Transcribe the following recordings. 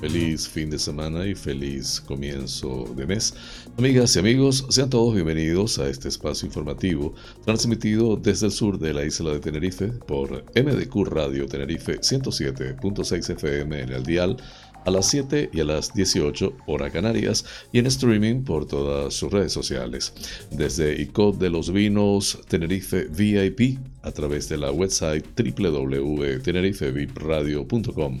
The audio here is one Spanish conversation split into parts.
Feliz fin de semana y feliz comienzo de mes. Amigas y amigos, sean todos bienvenidos a este espacio informativo transmitido desde el sur de la isla de Tenerife por MDQ Radio Tenerife 107.6 FM en el dial a las 7 y a las 18 hora Canarias y en streaming por todas sus redes sociales. Desde ICOD de los Vinos Tenerife VIP a través de la website www.tenerifevipradio.com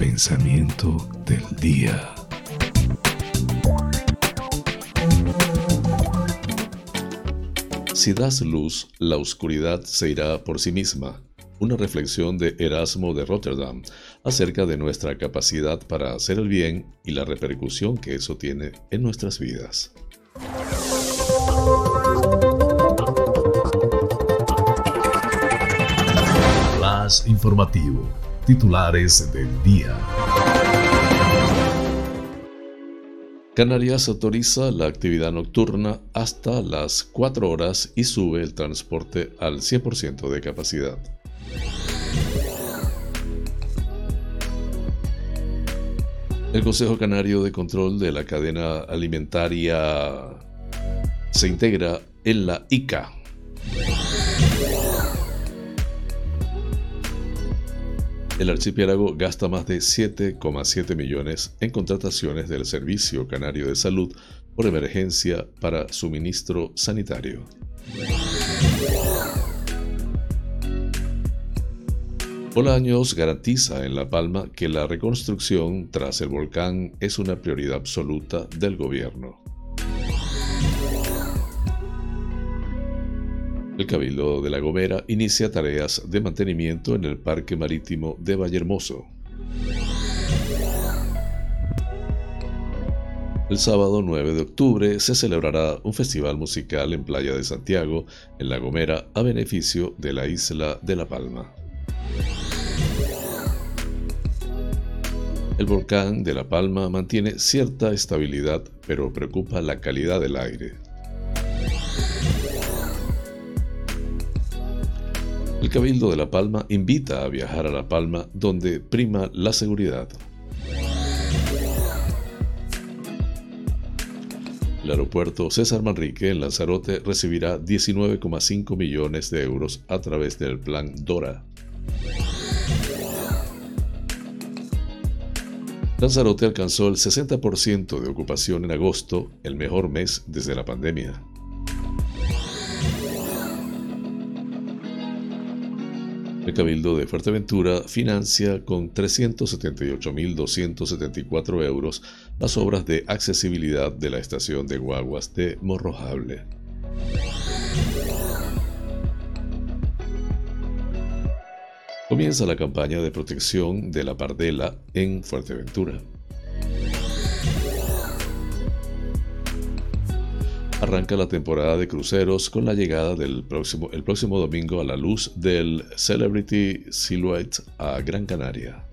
Pensamiento del día. Si das luz, la oscuridad se irá por sí misma. Una reflexión de Erasmo de Rotterdam acerca de nuestra capacidad para hacer el bien y la repercusión que eso tiene en nuestras vidas. Flash informativo titulares del día. Canarias autoriza la actividad nocturna hasta las 4 horas y sube el transporte al 100% de capacidad. El Consejo Canario de Control de la Cadena Alimentaria se integra en la ICA, El archipiélago gasta más de 7,7 millones en contrataciones del Servicio Canario de Salud por emergencia para suministro sanitario. Bolaños garantiza en La Palma que la reconstrucción tras el volcán es una prioridad absoluta del gobierno. El Cabildo de La Gomera inicia tareas de mantenimiento en el Parque Marítimo de Vallehermoso. El sábado 9 de octubre se celebrará un festival musical en Playa de Santiago, en La Gomera, a beneficio de la isla de La Palma. El volcán de La Palma mantiene cierta estabilidad, pero preocupa la calidad del aire. El Cabildo de La Palma invita a viajar a La Palma donde prima la seguridad. El aeropuerto César Manrique en Lanzarote recibirá 19,5 millones de euros a través del plan DORA. Lanzarote alcanzó el 60% de ocupación en agosto, el mejor mes desde la pandemia. El Cabildo de Fuerteventura financia con 378.274 euros las obras de accesibilidad de la estación de guaguas de Morrojable. Comienza la campaña de protección de la pardela en Fuerteventura. Arranca la temporada de cruceros con la llegada del próximo, el próximo domingo a la luz del Celebrity Silhouette a Gran Canaria.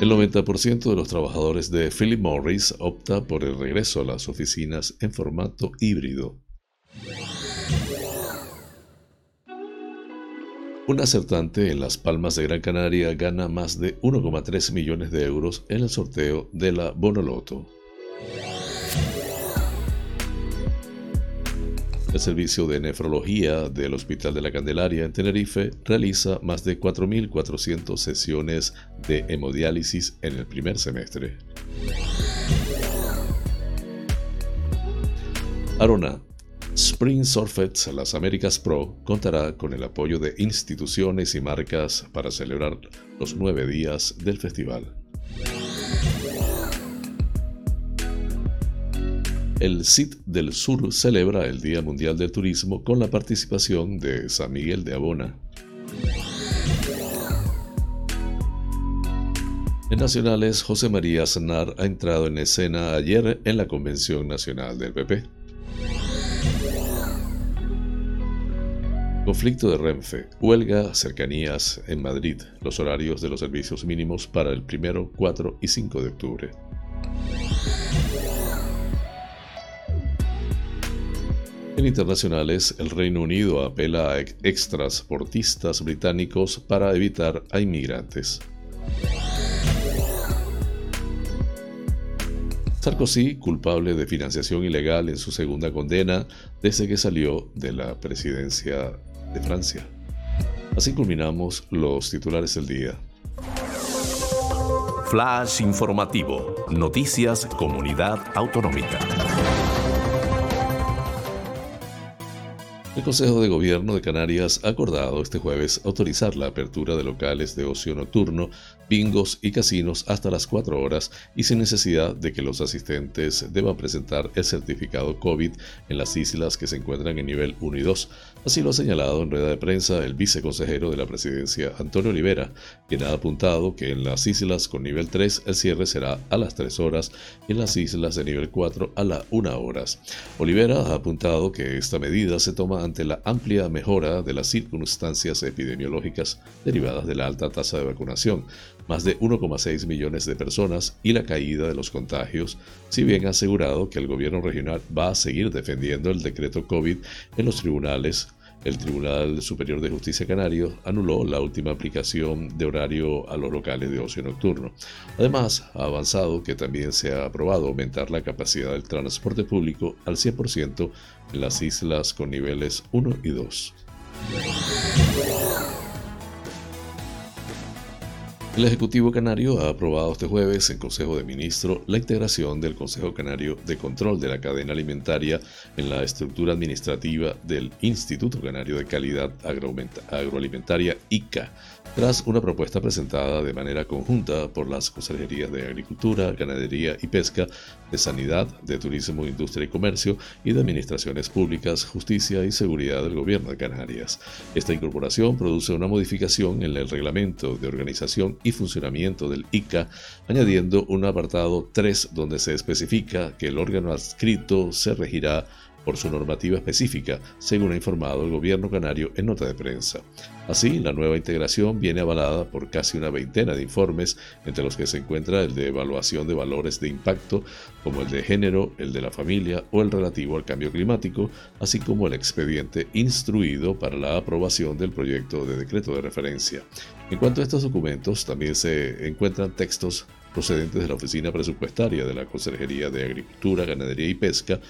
El 90% de los trabajadores de Philip Morris opta por el regreso a las oficinas en formato híbrido. Un acertante en Las Palmas de Gran Canaria gana más de 1,3 millones de euros en el sorteo de la Bonoloto. El servicio de nefrología del Hospital de la Candelaria en Tenerife realiza más de 4.400 sesiones de hemodiálisis en el primer semestre. Arona. Spring Surfets Las Américas Pro contará con el apoyo de instituciones y marcas para celebrar los nueve días del festival. El CIT del Sur celebra el Día Mundial del Turismo con la participación de San Miguel de Abona. En nacionales, José María Aznar ha entrado en escena ayer en la Convención Nacional del PP. Conflicto de Renfe, huelga, cercanías en Madrid, los horarios de los servicios mínimos para el 1, 4 y 5 de octubre. En internacionales, el Reino Unido apela a extransportistas británicos para evitar a inmigrantes. Sarkozy, culpable de financiación ilegal en su segunda condena desde que salió de la presidencia de Francia. Así culminamos los titulares del día. Flash informativo. Noticias Comunidad Autonómica. El Consejo de Gobierno de Canarias ha acordado este jueves autorizar la apertura de locales de ocio nocturno, bingos y casinos hasta las 4 horas y sin necesidad de que los asistentes deban presentar el certificado COVID en las islas que se encuentran en nivel 1 y 2. Así lo ha señalado en rueda de prensa el viceconsejero de la presidencia, Antonio Olivera, quien ha apuntado que en las islas con nivel 3 el cierre será a las 3 horas y en las islas de nivel 4 a las 1 horas. Olivera ha apuntado que esta medida se toma ante la amplia mejora de las circunstancias epidemiológicas derivadas de la alta tasa de vacunación, más de 1,6 millones de personas y la caída de los contagios, si bien ha asegurado que el gobierno regional va a seguir defendiendo el decreto COVID en los tribunales el Tribunal Superior de Justicia Canario anuló la última aplicación de horario a los locales de ocio nocturno. Además, ha avanzado que también se ha aprobado aumentar la capacidad del transporte público al 100% en las islas con niveles 1 y 2. El Ejecutivo Canario ha aprobado este jueves en Consejo de Ministros la integración del Consejo Canario de Control de la Cadena Alimentaria en la estructura administrativa del Instituto Canario de Calidad Agroalimentaria ICA, tras una propuesta presentada de manera conjunta por las Consejerías de Agricultura, Ganadería y Pesca, de Sanidad, de Turismo, Industria y Comercio y de Administraciones Públicas, Justicia y Seguridad del Gobierno de Canarias. Esta incorporación produce una modificación en el reglamento de organización y funcionamiento del ICA, añadiendo un apartado 3 donde se especifica que el órgano adscrito se regirá por su normativa específica, según ha informado el gobierno canario en nota de prensa. Así, la nueva integración viene avalada por casi una veintena de informes, entre los que se encuentra el de evaluación de valores de impacto, como el de género, el de la familia o el relativo al cambio climático, así como el expediente instruido para la aprobación del proyecto de decreto de referencia. En cuanto a estos documentos, también se encuentran textos procedentes de la Oficina Presupuestaria de la Consejería de Agricultura, Ganadería y Pesca,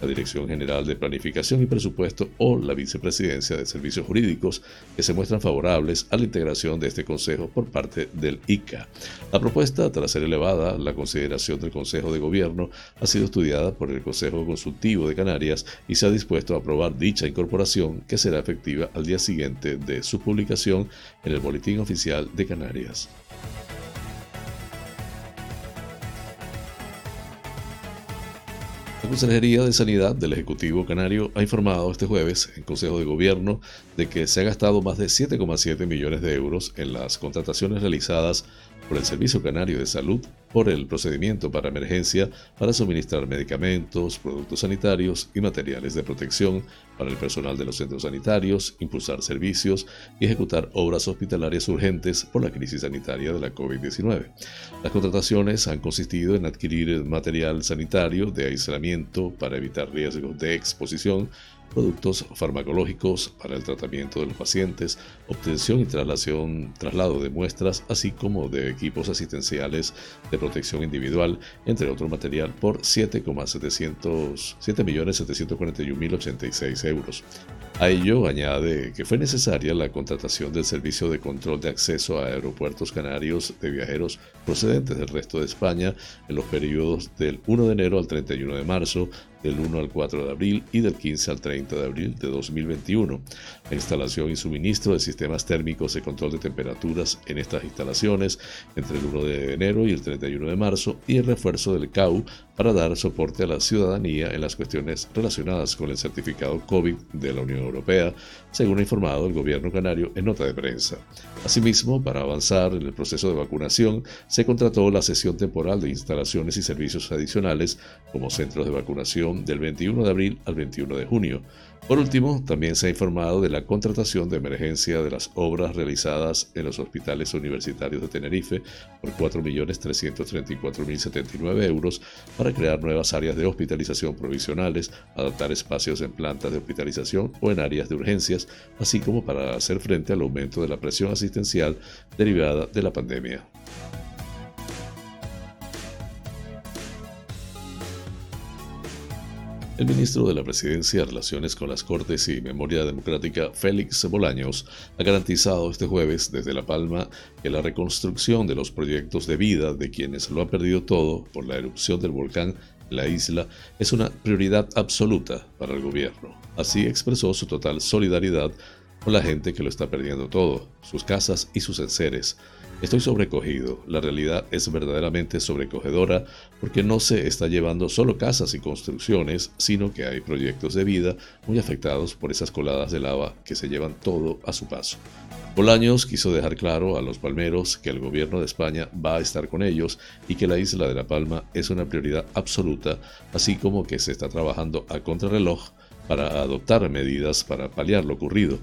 la Dirección General de Planificación y Presupuesto o la Vicepresidencia de Servicios Jurídicos, que se muestran favorables a la integración de este Consejo por parte del ICA. La propuesta, tras ser elevada, la consideración del Consejo de Gobierno ha sido estudiada por el Consejo Consultivo de Canarias y se ha dispuesto a aprobar dicha incorporación que será efectiva al día siguiente de su publicación en el Boletín Oficial de Canarias. Consejería de Sanidad del Ejecutivo Canario ha informado este jueves en Consejo de Gobierno de que se ha gastado más de 7,7 millones de euros en las contrataciones realizadas por el Servicio Canario de Salud por el procedimiento para emergencia para suministrar medicamentos, productos sanitarios y materiales de protección para el personal de los centros sanitarios, impulsar servicios y ejecutar obras hospitalarias urgentes por la crisis sanitaria de la COVID-19. Las contrataciones han consistido en adquirir material sanitario de aislamiento para evitar riesgos de exposición, productos farmacológicos para el tratamiento de los pacientes, obtención y traslación, traslado de muestras, así como de equipos asistenciales de protección individual, entre otro material, por 7,741.086 euros. A ello añade que fue necesaria la contratación del servicio de control de acceso a aeropuertos canarios de viajeros procedentes del resto de España en los periodos del 1 de enero al 31 de marzo, del 1 al 4 de abril y del 15 al 30 de abril de 2021. La instalación y suministro de sistemas térmicos de control de temperaturas en estas instalaciones entre el 1 de enero y el 31 de marzo y el refuerzo del CAU para dar soporte a la ciudadanía en las cuestiones relacionadas con el certificado COVID de la Unión Europea, según ha informado el gobierno canario en nota de prensa. Asimismo, para avanzar en el proceso de vacunación, se contrató la sesión temporal de instalaciones y servicios adicionales como centros de vacunación del 21 de abril al 21 de junio. Por último, también se ha informado de la contratación de emergencia de las obras realizadas en los hospitales universitarios de Tenerife por 4.334.079 euros para crear nuevas áreas de hospitalización provisionales, adaptar espacios en plantas de hospitalización o en áreas de urgencias, así como para hacer frente al aumento de la presión asistencial derivada de la pandemia. El ministro de la Presidencia, Relaciones con las Cortes y Memoria Democrática, Félix Bolaños, ha garantizado este jueves desde La Palma que la reconstrucción de los proyectos de vida de quienes lo han perdido todo por la erupción del volcán la isla es una prioridad absoluta para el gobierno. Así expresó su total solidaridad con la gente que lo está perdiendo todo, sus casas y sus enseres Estoy sobrecogido. La realidad es verdaderamente sobrecogedora porque no se está llevando solo casas y construcciones, sino que hay proyectos de vida muy afectados por esas coladas de lava que se llevan todo a su paso. Bolaños quiso dejar claro a los palmeros que el gobierno de España va a estar con ellos y que la isla de La Palma es una prioridad absoluta, así como que se está trabajando a contrarreloj para adoptar medidas para paliar lo ocurrido.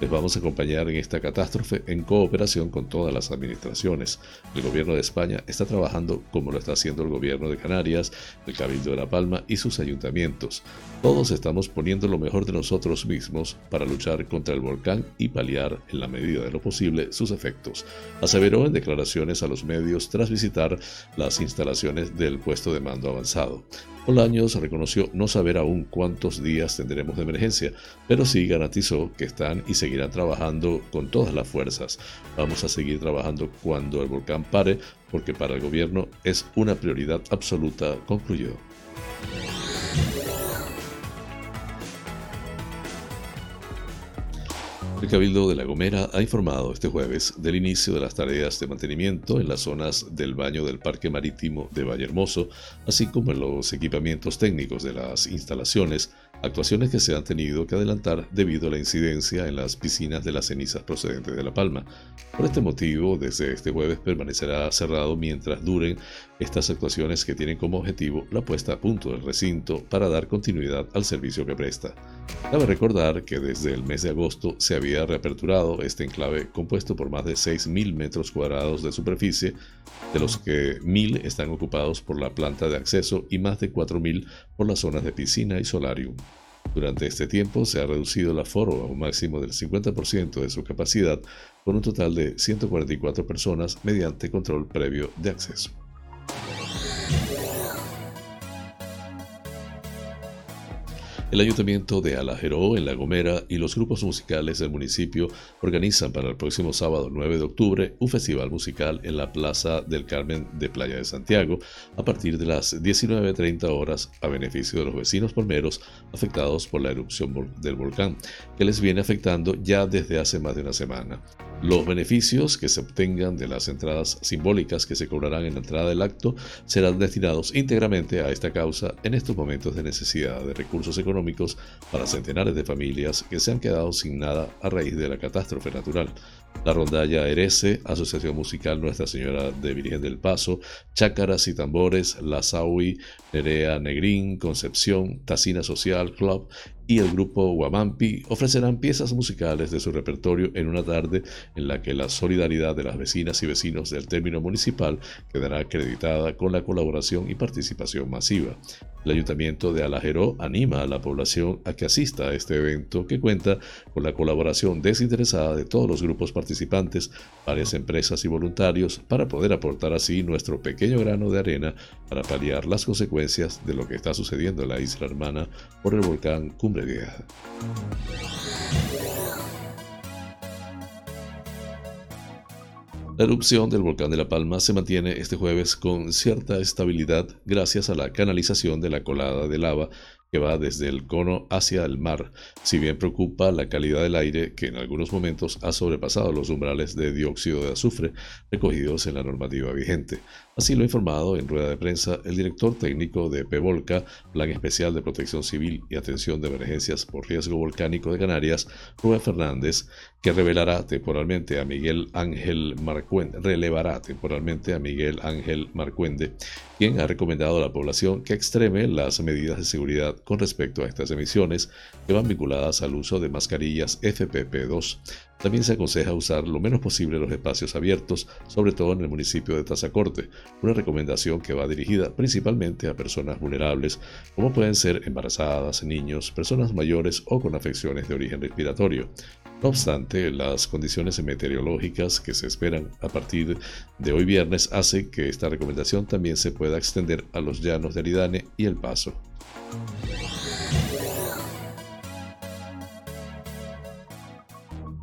Les vamos a acompañar en esta catástrofe en cooperación con todas las administraciones. El gobierno de España está trabajando como lo está haciendo el gobierno de Canarias, el Cabildo de La Palma y sus ayuntamientos. Todos estamos poniendo lo mejor de nosotros mismos para luchar contra el volcán y paliar, en la medida de lo posible, sus efectos, aseveró en declaraciones a los medios tras visitar las instalaciones del puesto de mando avanzado. Bolaños reconoció no saber aún cuántos días tendremos de emergencia, pero sí garantizó que están y seguirán trabajando con todas las fuerzas. Vamos a seguir trabajando cuando el volcán pare, porque para el gobierno es una prioridad absoluta, concluyó. El Cabildo de La Gomera ha informado este jueves del inicio de las tareas de mantenimiento en las zonas del baño del Parque Marítimo de Valle Hermoso, así como en los equipamientos técnicos de las instalaciones, actuaciones que se han tenido que adelantar debido a la incidencia en las piscinas de las cenizas procedentes de La Palma. Por este motivo, desde este jueves permanecerá cerrado mientras duren estas actuaciones que tienen como objetivo la puesta a punto del recinto para dar continuidad al servicio que presta. Cabe recordar que desde el mes de agosto se había reaperturado este enclave compuesto por más de 6.000 metros cuadrados de superficie, de los que 1.000 están ocupados por la planta de acceso y más de 4.000 por las zonas de piscina y solarium. Durante este tiempo se ha reducido el aforo a un máximo del 50% de su capacidad, con un total de 144 personas mediante control previo de acceso. El Ayuntamiento de Alajeró, en La Gomera, y los grupos musicales del municipio organizan para el próximo sábado 9 de octubre un festival musical en la Plaza del Carmen de Playa de Santiago a partir de las 19.30 horas a beneficio de los vecinos palmeros afectados por la erupción del volcán, que les viene afectando ya desde hace más de una semana. Los beneficios que se obtengan de las entradas simbólicas que se cobrarán en la entrada del acto serán destinados íntegramente a esta causa en estos momentos de necesidad de recursos económicos para centenares de familias que se han quedado sin nada a raíz de la catástrofe natural. La rondalla Erese, Asociación Musical Nuestra Señora de Virgen del Paso, Chácaras y Tambores, La Saui, Nerea Negrín, Concepción, Tacina Social Club y el grupo Guamampi ofrecerán piezas musicales de su repertorio en una tarde en la que la solidaridad de las vecinas y vecinos del término municipal quedará acreditada con la colaboración y participación masiva. El Ayuntamiento de Alajeró anima a la población a que asista a este evento que cuenta con la colaboración desinteresada de todos los grupos participantes, varias empresas y voluntarios, para poder aportar así nuestro pequeño grano de arena para paliar las consecuencias de lo que está sucediendo en la isla hermana por el volcán Cumbre La erupción del volcán de La Palma se mantiene este jueves con cierta estabilidad gracias a la canalización de la colada de lava que va desde el cono hacia el mar, si bien preocupa la calidad del aire que en algunos momentos ha sobrepasado los umbrales de dióxido de azufre recogidos en la normativa vigente. Así lo ha informado en rueda de prensa el director técnico de PEVOLCA, Plan Especial de Protección Civil y Atención de Emergencias por Riesgo Volcánico de Canarias, Rubén Fernández, que revelará temporalmente a Miguel Ángel Marcuende, relevará temporalmente a Miguel Ángel Marcuende, quien ha recomendado a la población que extreme las medidas de seguridad con respecto a estas emisiones que van vinculadas al uso de mascarillas FPP2. También se aconseja usar lo menos posible los espacios abiertos, sobre todo en el municipio de Tazacorte, una recomendación que va dirigida principalmente a personas vulnerables, como pueden ser embarazadas, niños, personas mayores o con afecciones de origen respiratorio. No obstante, las condiciones meteorológicas que se esperan a partir de hoy viernes hacen que esta recomendación también se pueda extender a los llanos de Aridane y El Paso.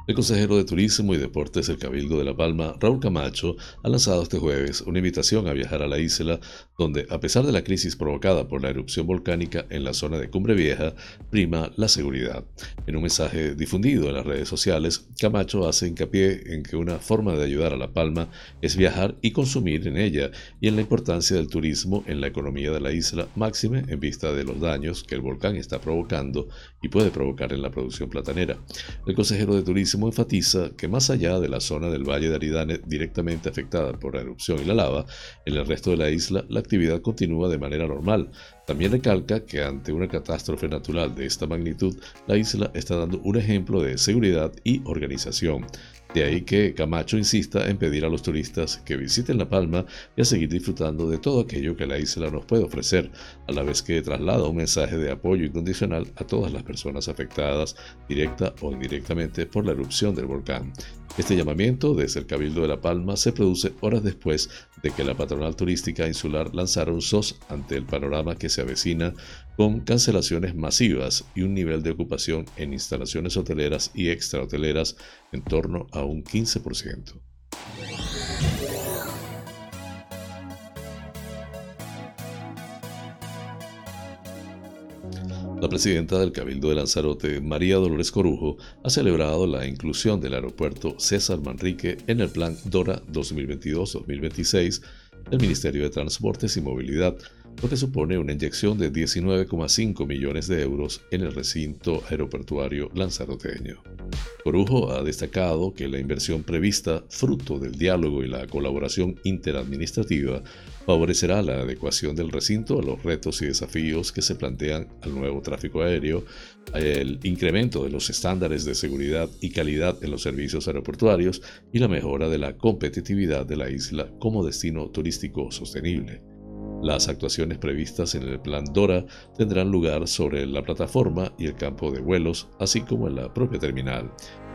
El consejero de Turismo y Deportes del Cabildo de La Palma, Raúl Camacho, ha lanzado este jueves una invitación a viajar a la isla, donde, a pesar de la crisis provocada por la erupción volcánica en la zona de Cumbre Vieja, prima la seguridad. En un mensaje difundido en las redes sociales, Camacho hace hincapié en que una forma de ayudar a La Palma es viajar y consumir en ella, y en la importancia del turismo en la economía de la isla, máxime en vista de los daños que el volcán está provocando y puede provocar en la producción platanera. El consejero de Turismo enfatiza que más allá de la zona del Valle de Aridane directamente afectada por la erupción y la lava, en el resto de la isla la actividad continúa de manera normal. También recalca que ante una catástrofe natural de esta magnitud, la isla está dando un ejemplo de seguridad y organización. De ahí que Camacho insista en pedir a los turistas que visiten La Palma y a seguir disfrutando de todo aquello que la isla nos puede ofrecer, a la vez que traslada un mensaje de apoyo incondicional a todas las personas afectadas, directa o indirectamente, por la erupción del volcán. Este llamamiento desde el Cabildo de La Palma se produce horas después de que la patronal turística insular lanzara un SOS ante el panorama que se avecina con cancelaciones masivas y un nivel de ocupación en instalaciones hoteleras y extrahoteleras en torno a un 15%. La presidenta del Cabildo de Lanzarote, María Dolores Corujo, ha celebrado la inclusión del aeropuerto César Manrique en el Plan DORA 2022-2026 del Ministerio de Transportes y Movilidad, lo que supone una inyección de 19,5 millones de euros en el recinto aeroportuario lanzaroteño. Corujo ha destacado que la inversión prevista, fruto del diálogo y la colaboración interadministrativa, favorecerá la adecuación del recinto a los retos y desafíos que se plantean al nuevo tráfico aéreo, el incremento de los estándares de seguridad y calidad en los servicios aeroportuarios y la mejora de la competitividad de la isla como destino turístico sostenible. Las actuaciones previstas en el plan DORA tendrán lugar sobre la plataforma y el campo de vuelos, así como en la propia terminal.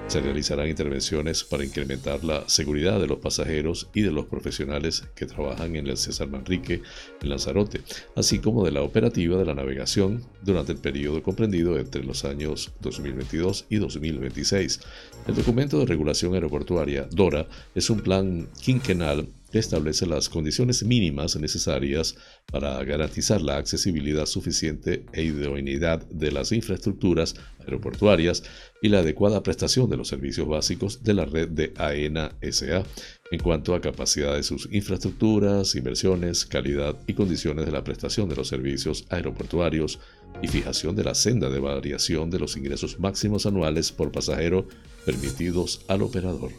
Se realizarán intervenciones para incrementar la seguridad de los pasajeros y de los profesionales que trabajan en el César Manrique en Lanzarote, así como de la operativa de la navegación durante el periodo comprendido entre los años 2022 y 2026. El documento de regulación aeroportuaria DORA es un plan quinquenal establece las condiciones mínimas necesarias para garantizar la accesibilidad suficiente e idoneidad de las infraestructuras aeroportuarias y la adecuada prestación de los servicios básicos de la red de AENA SA en cuanto a capacidad de sus infraestructuras, inversiones, calidad y condiciones de la prestación de los servicios aeroportuarios y fijación de la senda de variación de los ingresos máximos anuales por pasajero permitidos al operador.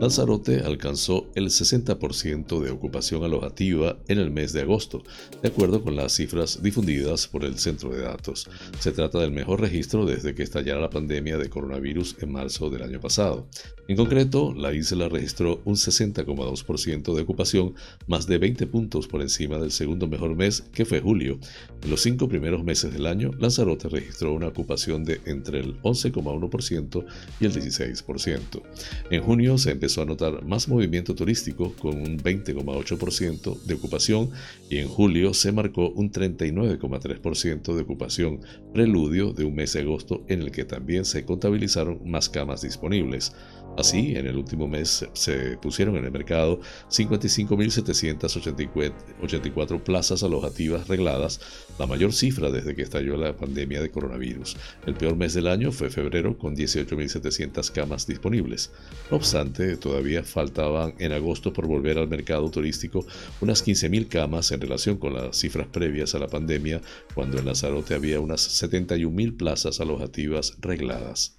Lanzarote alcanzó el 60% de ocupación alojativa en el mes de agosto, de acuerdo con las cifras difundidas por el centro de datos. Se trata del mejor registro desde que estallara la pandemia de coronavirus en marzo del año pasado. En concreto, la isla registró un 60,2% de ocupación, más de 20 puntos por encima del segundo mejor mes, que fue julio. En los cinco primeros meses del año, Lanzarote registró una ocupación de entre el 11,1% y el 16%. En junio se empezó a notar más movimiento turístico con un 20,8% de ocupación y en julio se marcó un 39,3% de ocupación, preludio de un mes de agosto en el que también se contabilizaron más camas disponibles. Así, en el último mes se pusieron en el mercado 55.784 plazas alojativas regladas, la mayor cifra desde que estalló la pandemia de coronavirus. El peor mes del año fue febrero con 18.700 camas disponibles. No obstante, todavía faltaban en agosto por volver al mercado turístico unas 15.000 camas en relación con las cifras previas a la pandemia, cuando en Lanzarote había unas 71.000 plazas alojativas regladas.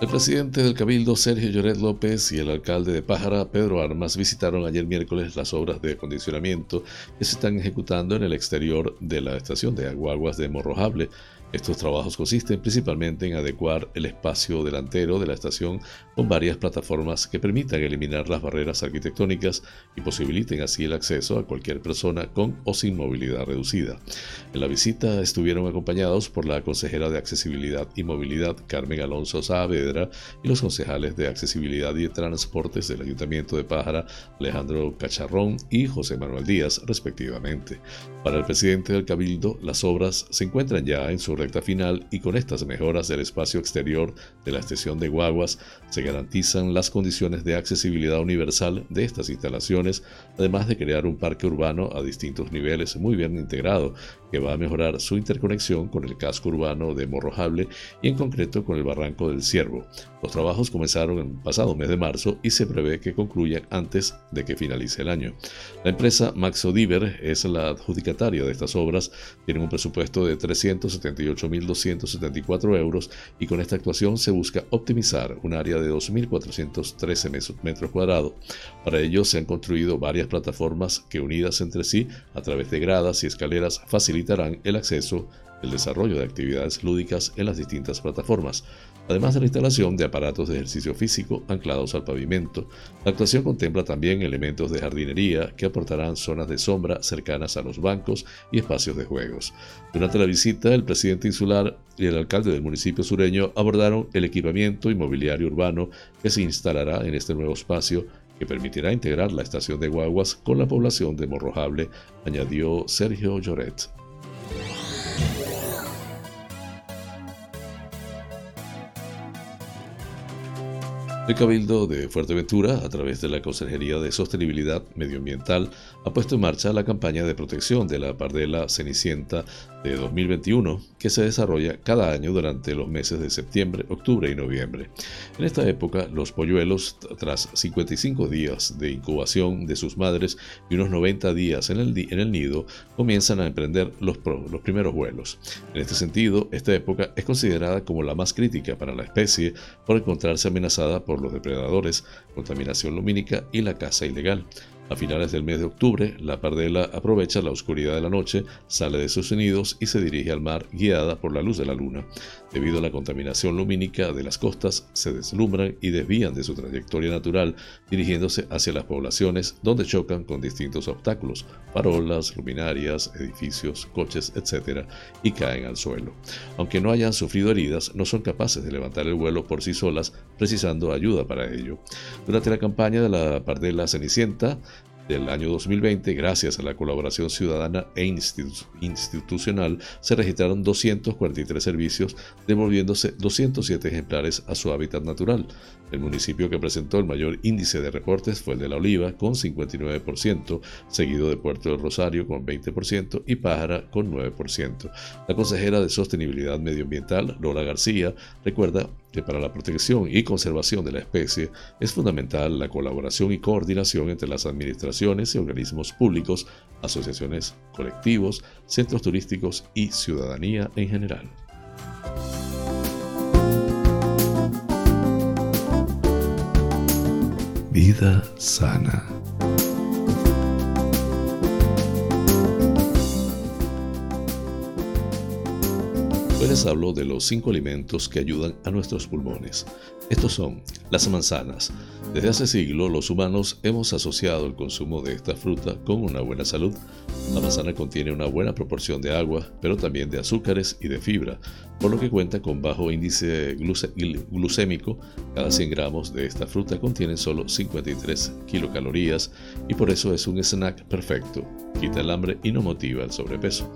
El presidente del Cabildo, Sergio Lloret López, y el alcalde de Pájara, Pedro Armas, visitaron ayer miércoles las obras de acondicionamiento que se están ejecutando en el exterior de la estación de aguaguas de Morrojable, estos trabajos consisten principalmente en adecuar el espacio delantero de la estación con varias plataformas que permitan eliminar las barreras arquitectónicas y posibiliten así el acceso a cualquier persona con o sin movilidad reducida. En la visita estuvieron acompañados por la consejera de Accesibilidad y Movilidad Carmen Alonso Saavedra y los concejales de Accesibilidad y Transportes del Ayuntamiento de Pájara, Alejandro Cacharrón y José Manuel Díaz, respectivamente. Para el presidente del Cabildo, las obras se encuentran ya en su recta final y con estas mejoras del espacio exterior de la estación de Guaguas se garantizan las condiciones de accesibilidad universal de estas instalaciones, además de crear un parque urbano a distintos niveles muy bien integrado que va a mejorar su interconexión con el casco urbano de Morrojable y en concreto con el Barranco del Ciervo. Los trabajos comenzaron el pasado mes de marzo y se prevé que concluyan antes de que finalice el año. La empresa Maxodiver es la adjudicataria de estas obras, tiene un presupuesto de 378.274 euros y con esta actuación se busca optimizar un área 2.413 metros cuadrados. Para ello se han construido varias plataformas que unidas entre sí a través de gradas y escaleras facilitan el acceso, el desarrollo de actividades lúdicas en las distintas plataformas, además de la instalación de aparatos de ejercicio físico anclados al pavimento. La actuación contempla también elementos de jardinería que aportarán zonas de sombra cercanas a los bancos y espacios de juegos. Durante la visita, el presidente insular y el alcalde del municipio sureño abordaron el equipamiento inmobiliario urbano que se instalará en este nuevo espacio que permitirá integrar la estación de guaguas con la población de Morrojable, añadió Sergio Lloret. El Cabildo de Fuerteventura, a través de la Consejería de Sostenibilidad Medioambiental, ha puesto en marcha la campaña de protección de la pardela cenicienta de 2021, que se desarrolla cada año durante los meses de septiembre, octubre y noviembre. En esta época, los polluelos, tras 55 días de incubación de sus madres y unos 90 días en el, nido, comienzan a emprender los primeros vuelos. En este sentido, esta época es considerada como la más crítica para la especie por encontrarse amenazada por los depredadores, contaminación lumínica y la caza ilegal. A finales del mes de octubre, la pardela aprovecha la oscuridad de la noche, sale de sus nidos y se dirige al mar guiada por la luz de la luna. Debido a la contaminación lumínica de las costas, se deslumbran y desvían de su trayectoria natural, dirigiéndose hacia las poblaciones donde chocan con distintos obstáculos, farolas, luminarias, edificios, coches, etc., y caen al suelo. Aunque no hayan sufrido heridas, no son capaces de levantar el vuelo por sí solas, precisando ayuda para ello. Durante la campaña de la pardela cenicienta, del año 2020, gracias a la colaboración ciudadana e institucional, se registraron 243 servicios, devolviéndose 207 ejemplares a su hábitat natural. El municipio que presentó el mayor índice de reportes fue el de La Oliva, con 59%, seguido de Puerto del Rosario, con 20%, y Pájara, con 9%. La consejera de Sostenibilidad Medioambiental, Lola García, recuerda que para la protección y conservación de la especie es fundamental la colaboración y coordinación entre las administraciones y organismos públicos, asociaciones, colectivos, centros turísticos y ciudadanía en general. Vida sana. Hoy les hablo de los cinco alimentos que ayudan a nuestros pulmones. Estos son las manzanas. Desde hace siglos los humanos hemos asociado el consumo de esta fruta con una buena salud. La manzana contiene una buena proporción de agua, pero también de azúcares y de fibra, por lo que cuenta con bajo índice glucémico. Cada 100 gramos de esta fruta contienen solo 53 kilocalorías y por eso es un snack perfecto. Quita el hambre y no motiva el sobrepeso.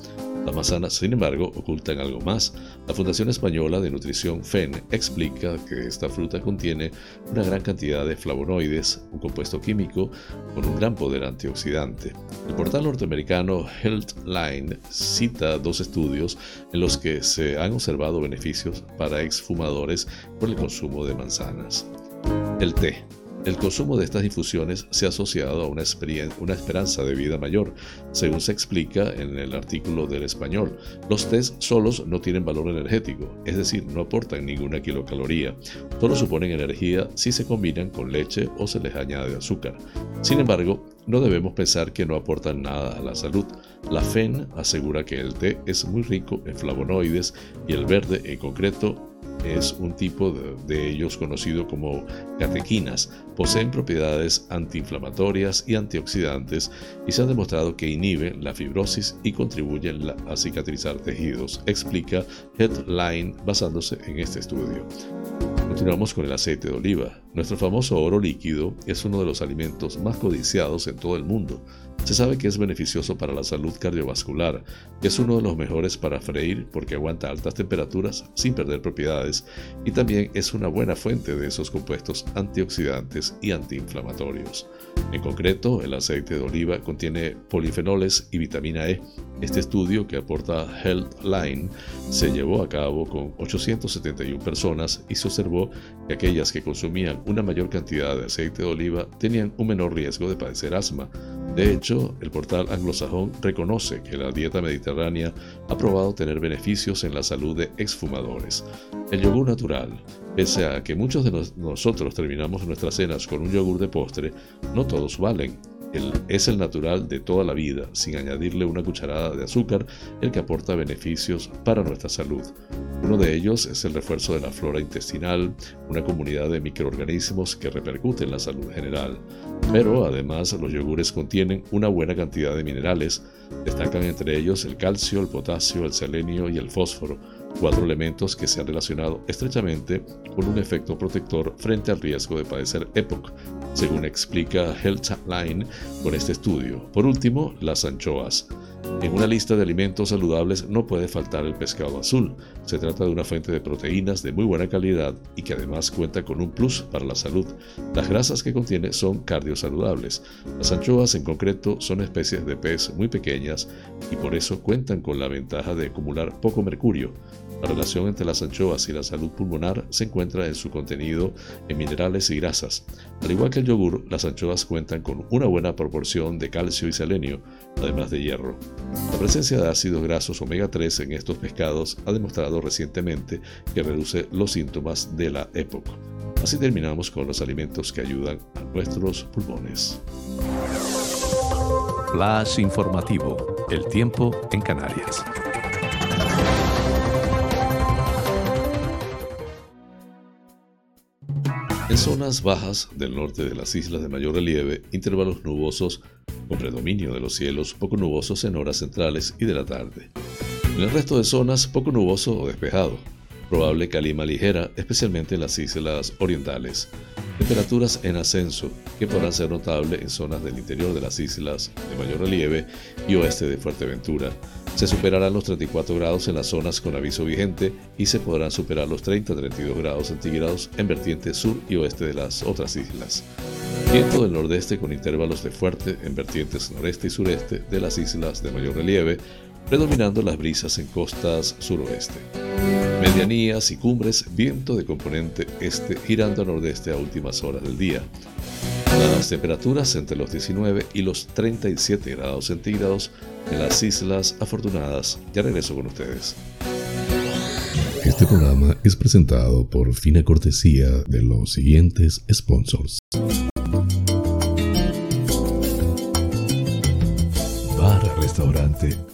Las manzanas, sin embargo, ocultan algo más. La Fundación Española de Nutrición FEN explica que esta fruta contiene una gran cantidad de flavonoides, un compuesto químico con un gran poder antioxidante. El portal norteamericano Healthline cita dos estudios en los que se han observado beneficios para exfumadores por el consumo de manzanas. El té. El consumo de estas infusiones se ha asociado a una, esperanza de vida mayor, según se explica en el artículo del español. Los tés solos no tienen valor energético, es decir, no aportan ninguna kilocaloría, solo suponen energía si se combinan con leche o se les añade azúcar. Sin embargo, no debemos pensar que no aportan nada a la salud. La FEN asegura que el té es muy rico en flavonoides y el verde en concreto es un tipo de, ellos conocido como catequinas. Poseen propiedades antiinflamatorias y antioxidantes y se ha demostrado que inhiben la fibrosis y contribuyen a cicatrizar tejidos, explica Headline basándose en este estudio. Continuamos con el aceite de oliva. Nuestro famoso oro líquido es uno de los alimentos más codiciados en todo el mundo. Se sabe que es beneficioso para la salud cardiovascular, es uno de los mejores para freír porque aguanta altas temperaturas sin perder propiedades y también es una buena fuente de esos compuestos antioxidantes y antiinflamatorios. En concreto, el aceite de oliva contiene polifenoles y vitamina E. Este estudio que aporta Healthline se llevó a cabo con 871 personas y se observó que aquellas que consumían una mayor cantidad de aceite de oliva tenían un menor riesgo de padecer asma. De hecho, el portal anglosajón reconoce que la dieta mediterránea ha probado tener beneficios en la salud de exfumadores. El yogur natural, pese a que muchos de nosotros terminamos nuestras cenas con un yogur de postre, no todos valen es el natural de toda la vida, sin añadirle una cucharada de azúcar, el que aporta beneficios para nuestra salud. Uno de ellos es el refuerzo de la flora intestinal, una comunidad de microorganismos que repercute en la salud general. Pero además los yogures contienen una buena cantidad de minerales, destacan entre ellos el calcio, el potasio, el selenio y el fósforo, cuatro elementos que se han relacionado estrechamente con un efecto protector frente al riesgo de padecer EPOC, según explica Healthline con este estudio. Por último, las anchoas. En una lista de alimentos saludables no puede faltar el pescado azul. Se trata de una fuente de proteínas de muy buena calidad y que además cuenta con un plus para la salud. Las grasas que contiene son cardiosaludables. Las anchoas en concreto son especies de pez muy pequeñas y por eso cuentan con la ventaja de acumular poco mercurio. La relación entre las anchoas y la salud pulmonar se encuentra en su contenido en minerales y grasas. Al igual que el yogur, las anchoas cuentan con una buena proporción de calcio y selenio, además de hierro. La presencia de ácidos grasos omega 3 en estos pescados ha demostrado recientemente que reduce los síntomas de la época. Así terminamos con los alimentos que ayudan a nuestros pulmones. Flash informativo. El tiempo en Canarias. En zonas bajas del norte de las islas de mayor relieve, intervalos nubosos con predominio de los cielos poco nubosos en horas centrales y de la tarde. En el resto de zonas, poco nuboso o despejado. Probable calima ligera, especialmente en las islas orientales. Temperaturas en ascenso, que podrán ser notables en zonas del interior de las islas de mayor relieve y oeste de Fuerteventura. Se superarán los 34 grados en las zonas con aviso vigente y se podrán superar los 30-32 grados centígrados en vertiente sur y oeste de las otras islas. Viento del nordeste con intervalos de fuerte en vertientes noreste y sureste de las islas de mayor relieve, predominando las brisas en costas suroeste. Medianías y cumbres, viento de componente este girando a nordeste a últimas horas del día. Las temperaturas entre los 19 y los 37 grados centígrados en las Islas Afortunadas. Ya regreso con ustedes. Este programa es presentado por fina cortesía de los siguientes sponsors. Bar Restaurante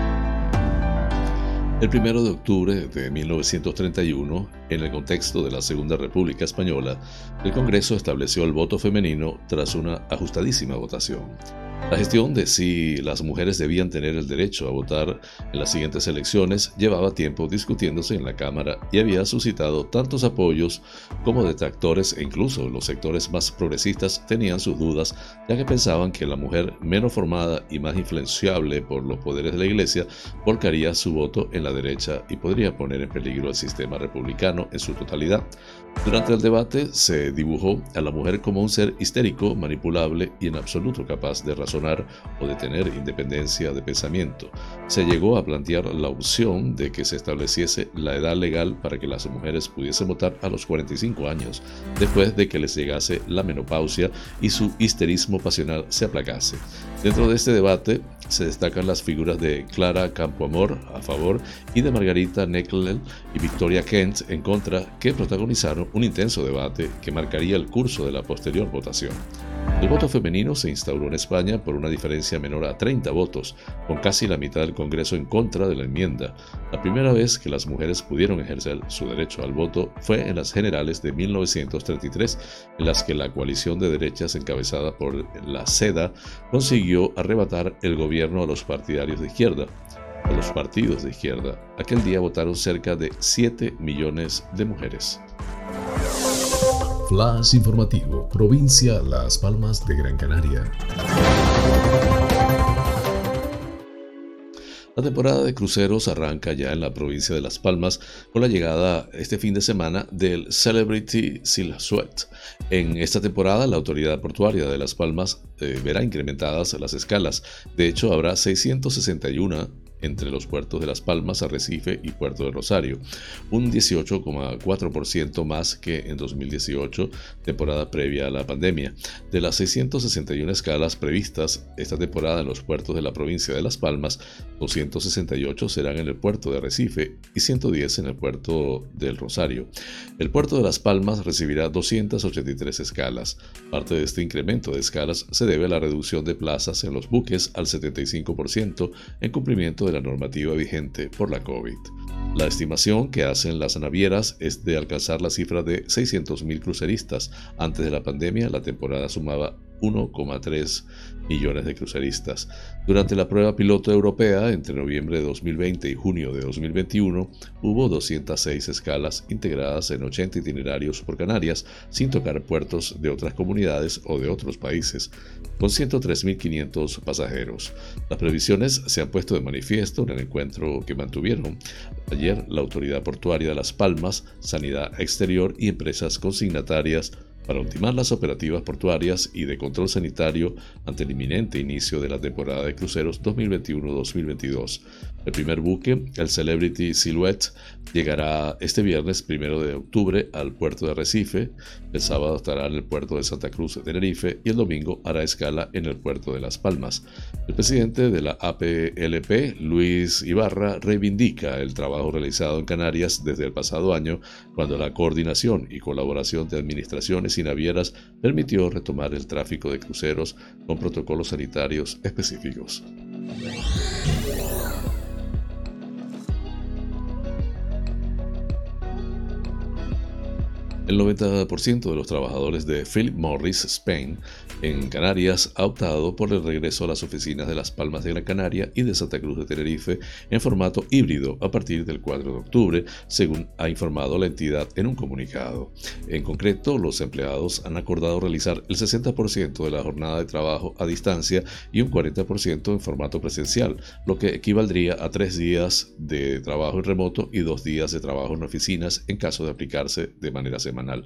El 1 de octubre de 1931, en el contexto de la Segunda República Española, el Congreso estableció el voto femenino tras una ajustadísima votación. La gestión de si las mujeres debían tener el derecho a votar en las siguientes elecciones llevaba tiempo discutiéndose en la Cámara y había suscitado tantos apoyos como detractores e incluso los sectores más progresistas tenían sus dudas ya que pensaban que la mujer menos formada y más influenciable por los poderes de la Iglesia volcaría su voto en la derecha y podría poner en peligro el sistema republicano en su totalidad. Durante el debate se dibujó a la mujer como un ser histérico, manipulable y en absoluto capaz de razonar o de tener independencia de pensamiento. Se llegó a plantear la opción de que se estableciese la edad legal para que las mujeres pudiesen votar a los 45 años, después de que les llegase la menopausia y su histerismo pasional se aplacase. Dentro de este debate se destacan las figuras de Clara Campoamor a favor y de Margarita Necklel y Victoria Kent en contra, que protagonizaron un intenso debate que marcaría el curso de la posterior votación. El voto femenino se instauró en España por una diferencia menor a 30 votos, con casi la mitad del Congreso en contra de la enmienda. La primera vez que las mujeres pudieron ejercer su derecho al voto fue en las generales de 1933, en las que la coalición de derechas encabezada por la SEDA consiguió arrebatar el gobierno a los partidarios de izquierda. A los partidos de izquierda, aquel día votaron cerca de 7 millones de mujeres. Flash informativo, provincia Las Palmas de Gran Canaria. La temporada de cruceros arranca ya en la provincia de Las Palmas con la llegada este fin de semana del Celebrity Silhouette. En esta temporada, la autoridad portuaria de Las Palmas eh, verá incrementadas las escalas. De hecho, habrá 661 entre los puertos de Las Palmas, Arrecife y Puerto de Rosario, un 18,4% más que en 2018, temporada previa a la pandemia. De las 661 escalas previstas esta temporada en los puertos de la provincia de Las Palmas, 268 serán en el puerto de Arrecife y 110 en el puerto del Rosario. El puerto de Las Palmas recibirá 283 escalas. Parte de este incremento de escalas se debe a la reducción de plazas en los buques al 75% en cumplimiento de la normativa vigente por la COVID. La estimación que hacen las navieras es de alcanzar la cifra de 600.000 cruceristas. Antes de la pandemia, la temporada sumaba 1,3 millones de cruceristas. Durante la prueba piloto europea, entre noviembre de 2020 y junio de 2021, hubo 206 escalas integradas en 80 itinerarios por Canarias, sin tocar puertos de otras comunidades o de otros países, con 103.500 pasajeros. Las previsiones se han puesto de manifiesto en el encuentro que mantuvieron ayer la Autoridad Portuaria de Las Palmas, Sanidad Exterior y empresas consignatarias para ultimar las operativas portuarias y de control sanitario ante el inminente inicio de la temporada de cruceros 2021-2022. El primer buque, el Celebrity Silhouette, llegará este viernes 1 de octubre al puerto de Recife, el sábado estará en el puerto de Santa Cruz de Tenerife y el domingo hará escala en el puerto de Las Palmas. El presidente de la APLP, Luis Ibarra, reivindica el trabajo realizado en Canarias desde el pasado año, cuando la coordinación y colaboración de administraciones y navieras permitió retomar el tráfico de cruceros con protocolos sanitarios específicos. El 90% de los trabajadores de Philip Morris Spain en Canarias ha optado por el regreso a las oficinas de Las Palmas de Gran Canaria y de Santa Cruz de Tenerife en formato híbrido a partir del 4 de octubre, según ha informado la entidad en un comunicado. En concreto, los empleados han acordado realizar el 60% de la jornada de trabajo a distancia y un 40% en formato presencial, lo que equivaldría a tres días de trabajo en remoto y dos días de trabajo en oficinas en caso de aplicarse de manera semanal.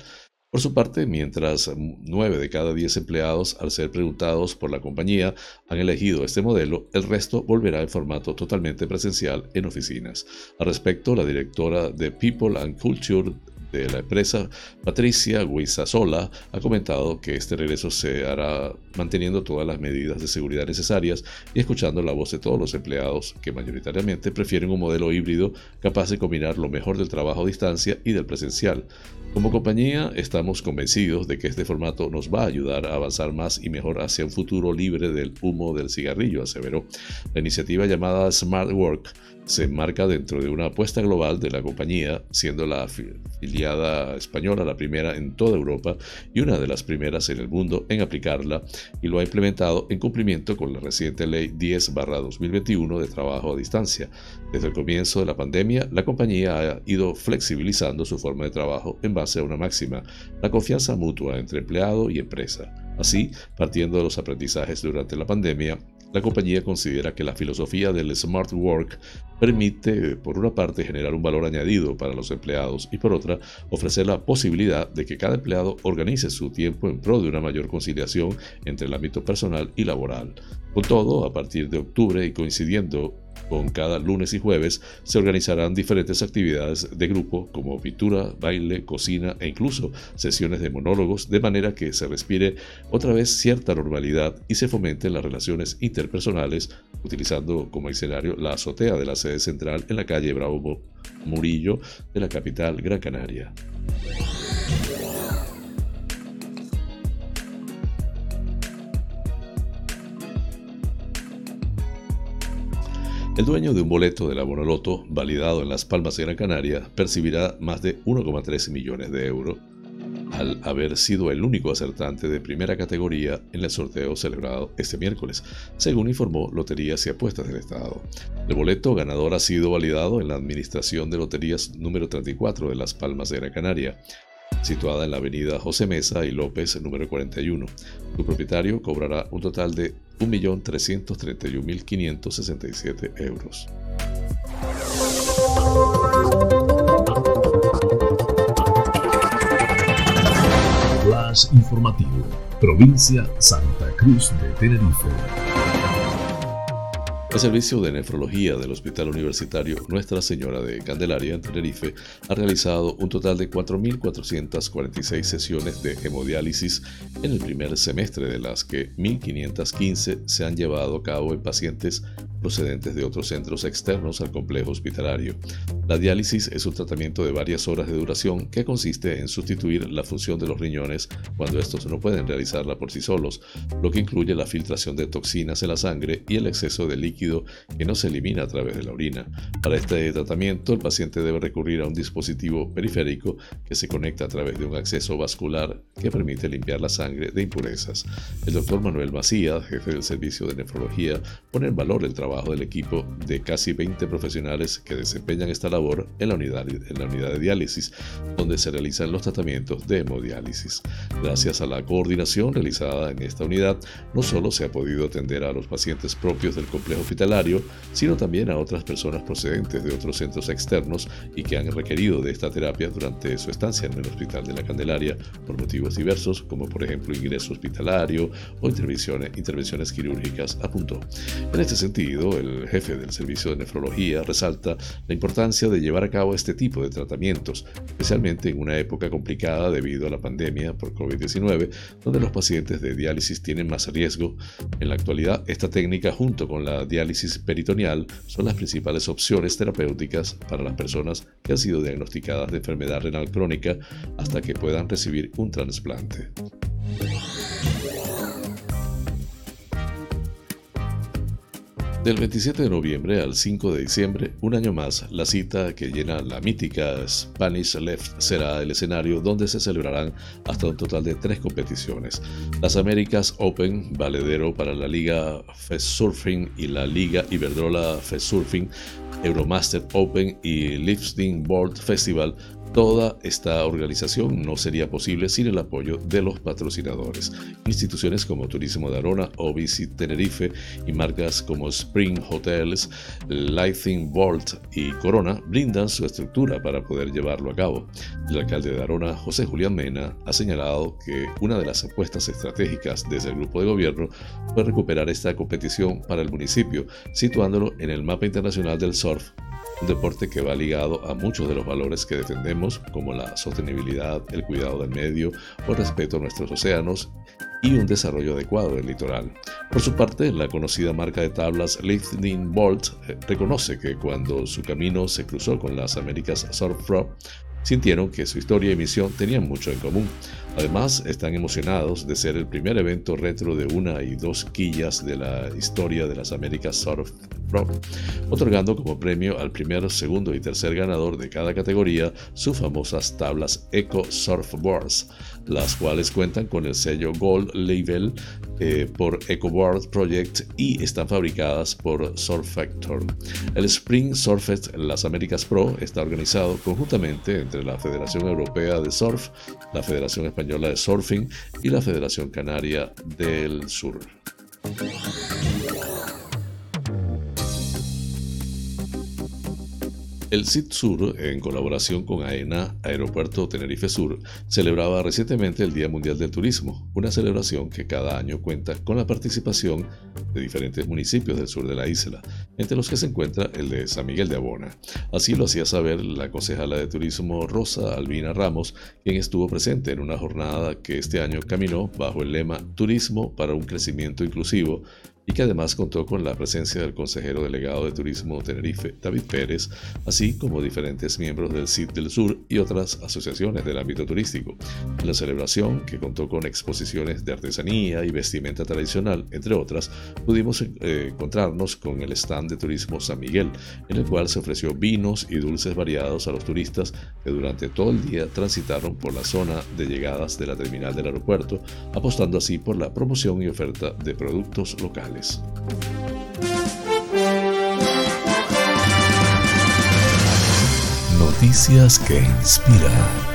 Por su parte, mientras nueve de cada diez empleados, al ser preguntados por la compañía, han elegido este modelo, el resto volverá en formato totalmente presencial en oficinas. Al respecto, la directora de People and Culture de la empresa, Patricia Guizasola, ha comentado que este regreso se hará manteniendo todas las medidas de seguridad necesarias y escuchando la voz de todos los empleados que mayoritariamente prefieren un modelo híbrido capaz de combinar lo mejor del trabajo a distancia y del presencial. Como compañía, estamos convencidos de que este formato nos va a ayudar a avanzar más y mejor hacia un futuro libre del humo del cigarrillo, aseveró. La iniciativa llamada Smart Work se enmarca dentro de una apuesta global de la compañía, siendo la afiliada española la primera en toda Europa y una de las primeras en el mundo en aplicarla y lo ha implementado en cumplimiento con la reciente ley 10-2021 de trabajo a distancia. Desde el comienzo de la pandemia, la compañía ha ido flexibilizando su forma de trabajo en base a una máxima, la confianza mutua entre empleado y empresa. Así, partiendo de los aprendizajes durante la pandemia, la compañía considera que la filosofía del Smart Work permite, por una parte, generar un valor añadido para los empleados y por otra, ofrecer la posibilidad de que cada empleado organice su tiempo en pro de una mayor conciliación entre el ámbito personal y laboral. Con todo, a partir de octubre y coincidiendo con cada lunes y jueves se organizarán diferentes actividades de grupo como pintura, baile, cocina e incluso sesiones de monólogos de manera que se respire otra vez cierta normalidad y se fomenten las relaciones interpersonales utilizando como escenario la azotea de la sede central en la calle Bravo Murillo de la capital Gran Canaria. El dueño de un boleto de la Bonoloto validado en Las Palmas de Gran Canaria percibirá más de 1,3 millones de euros al haber sido el único acertante de primera categoría en el sorteo celebrado este miércoles, según informó Loterías y Apuestas del Estado. El boleto ganador ha sido validado en la Administración de Loterías número 34 de Las Palmas de Gran Canaria situada en la avenida José Mesa y López número 41. Su propietario cobrará un total de 1.331.567 euros. Flash informativo, provincia Santa Cruz de Tenerife. El servicio de nefrología del Hospital Universitario Nuestra Señora de Candelaria en Tenerife ha realizado un total de 4.446 sesiones de hemodiálisis en el primer semestre, de las que 1.515 se han llevado a cabo en pacientes procedentes de otros centros externos al complejo hospitalario. La diálisis es un tratamiento de varias horas de duración que consiste en sustituir la función de los riñones cuando estos no pueden realizarla por sí solos, lo que incluye la filtración de toxinas en la sangre y el exceso de líquido que no se elimina a través de la orina. Para este tratamiento, el paciente debe recurrir a un dispositivo periférico que se conecta a través de un acceso vascular que permite limpiar la sangre de impurezas. El doctor Manuel Macías, jefe del servicio de nefrología, pone en valor el trabajo del equipo de casi 20 profesionales que desempeñan esta labor en la, unidad, en la unidad de diálisis, donde se realizan los tratamientos de hemodiálisis. Gracias a la coordinación realizada en esta unidad, no solo se ha podido atender a los pacientes propios del complejo hospitalario, sino también a otras personas procedentes de otros centros externos y que han requerido de esta terapia durante su estancia en el Hospital de la Candelaria por motivos diversos, como por ejemplo ingreso hospitalario o intervenciones, intervenciones quirúrgicas, apuntó. En este sentido, el jefe del servicio de nefrología resalta la importancia de llevar a cabo este tipo de tratamientos, especialmente en una época complicada debido a la pandemia por COVID-19, donde los pacientes de diálisis tienen más riesgo. En la actualidad, esta técnica junto con la diálisis peritoneal son las principales opciones terapéuticas para las personas que han sido diagnosticadas de enfermedad renal crónica hasta que puedan recibir un trasplante. Del 27 de noviembre al 5 de diciembre, un año más, la cita que llena la mítica Spanish Left será el escenario donde se celebrarán hasta un total de tres competiciones. Las Américas Open, valedero para la Liga Fest Surfing y la Liga Iberdrola Fest Surfing, Euromaster Open y Lifting Board Festival Toda esta organización no sería posible sin el apoyo de los patrocinadores. Instituciones como Turismo de Arona o Visit Tenerife y marcas como Spring Hotels, Lighting Vault y Corona brindan su estructura para poder llevarlo a cabo. El alcalde de Arona, José Julián Mena, ha señalado que una de las apuestas estratégicas desde el grupo de gobierno fue recuperar esta competición para el municipio, situándolo en el mapa internacional del surf un deporte que va ligado a muchos de los valores que defendemos, como la sostenibilidad, el cuidado del medio o el respeto a nuestros océanos y un desarrollo adecuado del litoral. Por su parte, la conocida marca de tablas Lifting Bolt eh, reconoce que cuando su camino se cruzó con las Américas Surf Pro, sintieron que su historia y misión tenían mucho en común. Además, están emocionados de ser el primer evento retro de una y dos quillas de la historia de las Américas Surf Pro, otorgando como premio al primero, segundo y tercer ganador de cada categoría sus famosas tablas Eco Surfboards, las cuales cuentan con el sello Gold Label eh, por EcoBoard Project y están fabricadas por Surf Factor. El Spring Surfest Las Américas Pro está organizado conjuntamente entre la Federación Europea de Surf, la Federación Española de Surfing y la Federación Canaria del Sur. El CIT Sur, en colaboración con AENA, Aeropuerto Tenerife Sur, celebraba recientemente el Día Mundial del Turismo, una celebración que cada año cuenta con la participación de diferentes municipios del sur de la isla, entre los que se encuentra el de San Miguel de Abona. Así lo hacía saber la concejala de turismo Rosa Albina Ramos, quien estuvo presente en una jornada que este año caminó bajo el lema Turismo para un crecimiento inclusivo, y que además contó con la presencia del consejero delegado de Turismo Tenerife, David Pérez, así como diferentes miembros del CID del Sur y otras asociaciones del ámbito turístico. La celebración, que contó con exposiciones de artesanía y vestimenta tradicional, entre otras, pudimos eh, encontrarnos con el stand de Turismo San Miguel, en el cual se ofreció vinos y dulces variados a los turistas que durante todo el día transitaron por la zona de llegadas de la terminal del aeropuerto, apostando así por la promoción y oferta de productos locales. Noticias que inspiran.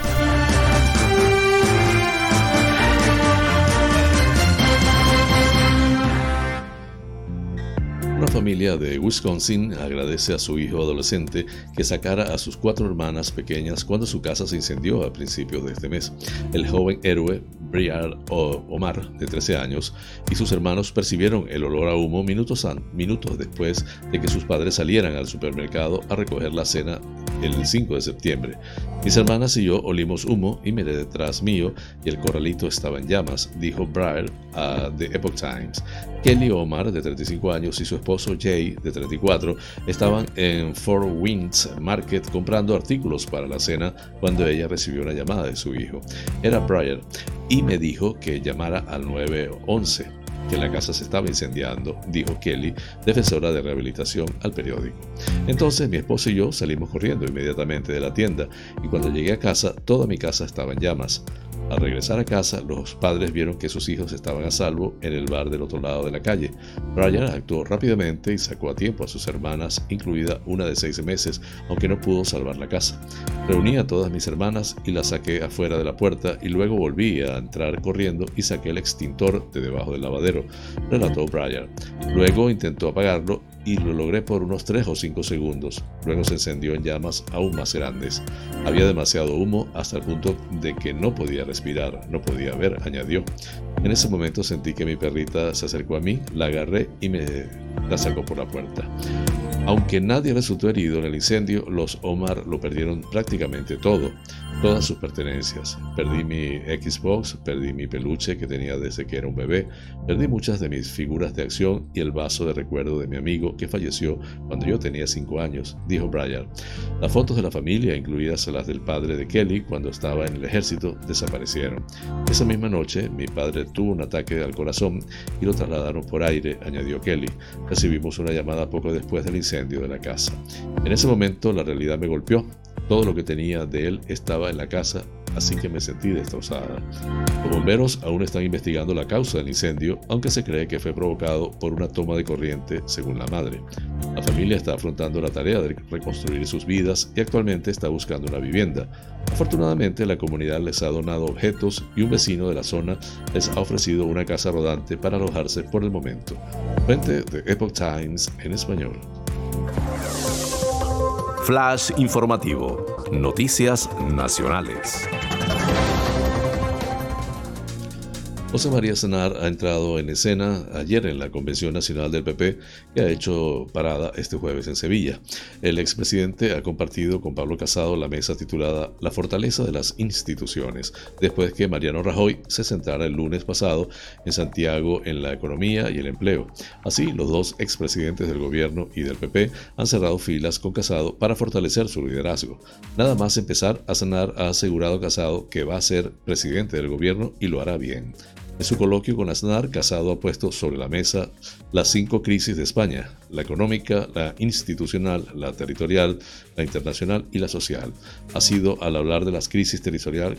Familia de Wisconsin agradece a su hijo adolescente que sacara a sus cuatro hermanas pequeñas cuando su casa se incendió a principios de este mes. El joven héroe Briar Omar, de 13 años, y sus hermanos percibieron el olor a humo minutos, minutos después de que sus padres salieran al supermercado a recoger la cena el 5 de septiembre. Mis hermanas y yo olimos humo y miré detrás mío y el corralito estaba en llamas, dijo Briar a The Epoch Times. Kelly Omar, de 35 años, y su esposo Jay, de 34, estaban en Fort Winds Market comprando artículos para la cena cuando ella recibió una llamada de su hijo. Era Briar y me dijo que llamara al 911 que la casa se estaba incendiando, dijo Kelly, defensora de rehabilitación al periódico. Entonces mi esposo y yo salimos corriendo inmediatamente de la tienda y cuando llegué a casa toda mi casa estaba en llamas. Al regresar a casa, los padres vieron que sus hijos estaban a salvo en el bar del otro lado de la calle. Brian actuó rápidamente y sacó a tiempo a sus hermanas, incluida una de seis meses, aunque no pudo salvar la casa. Reuní a todas mis hermanas y las saqué afuera de la puerta y luego volví a entrar corriendo y saqué el extintor de debajo del lavadero, relató Brian. Luego intentó apagarlo y lo logré por unos 3 o 5 segundos. Luego se encendió en llamas aún más grandes. Había demasiado humo hasta el punto de que no podía respirar, no podía ver, añadió. En ese momento sentí que mi perrita se acercó a mí, la agarré y me la sacó por la puerta. Aunque nadie resultó herido en el incendio, los Omar lo perdieron prácticamente todo, todas sus pertenencias. Perdí mi Xbox, perdí mi peluche que tenía desde que era un bebé, perdí muchas de mis figuras de acción y el vaso de recuerdo de mi amigo que falleció cuando yo tenía 5 años, dijo Brian. Las fotos de la familia, incluidas las del padre de Kelly cuando estaba en el ejército, desaparecieron. Esa misma noche, mi padre tuvo un ataque al corazón y lo trasladaron por aire, añadió Kelly. Recibimos una llamada poco después del incendio de la casa. En ese momento la realidad me golpeó. Todo lo que tenía de él estaba en la casa, así que me sentí destrozada. Los bomberos aún están investigando la causa del incendio, aunque se cree que fue provocado por una toma de corriente, según la madre. La familia está afrontando la tarea de reconstruir sus vidas y actualmente está buscando una vivienda. Afortunadamente, la comunidad les ha donado objetos y un vecino de la zona les ha ofrecido una casa rodante para alojarse por el momento. Fuente de Epoch Times en español. Flash informativo. Noticias nacionales. José María Sanar ha entrado en escena ayer en la Convención Nacional del PP que ha hecho parada este jueves en Sevilla. El expresidente ha compartido con Pablo Casado la mesa titulada La fortaleza de las instituciones, después que Mariano Rajoy se sentara el lunes pasado en Santiago en la economía y el empleo. Así, los dos expresidentes del gobierno y del PP han cerrado filas con Casado para fortalecer su liderazgo. Nada más empezar, a Sanar ha asegurado Casado que va a ser presidente del gobierno y lo hará bien. En su coloquio con Aznar, Casado ha puesto sobre la mesa las cinco crisis de España, la económica, la institucional, la territorial, la internacional y la social. Ha sido al hablar de las crisis territorial,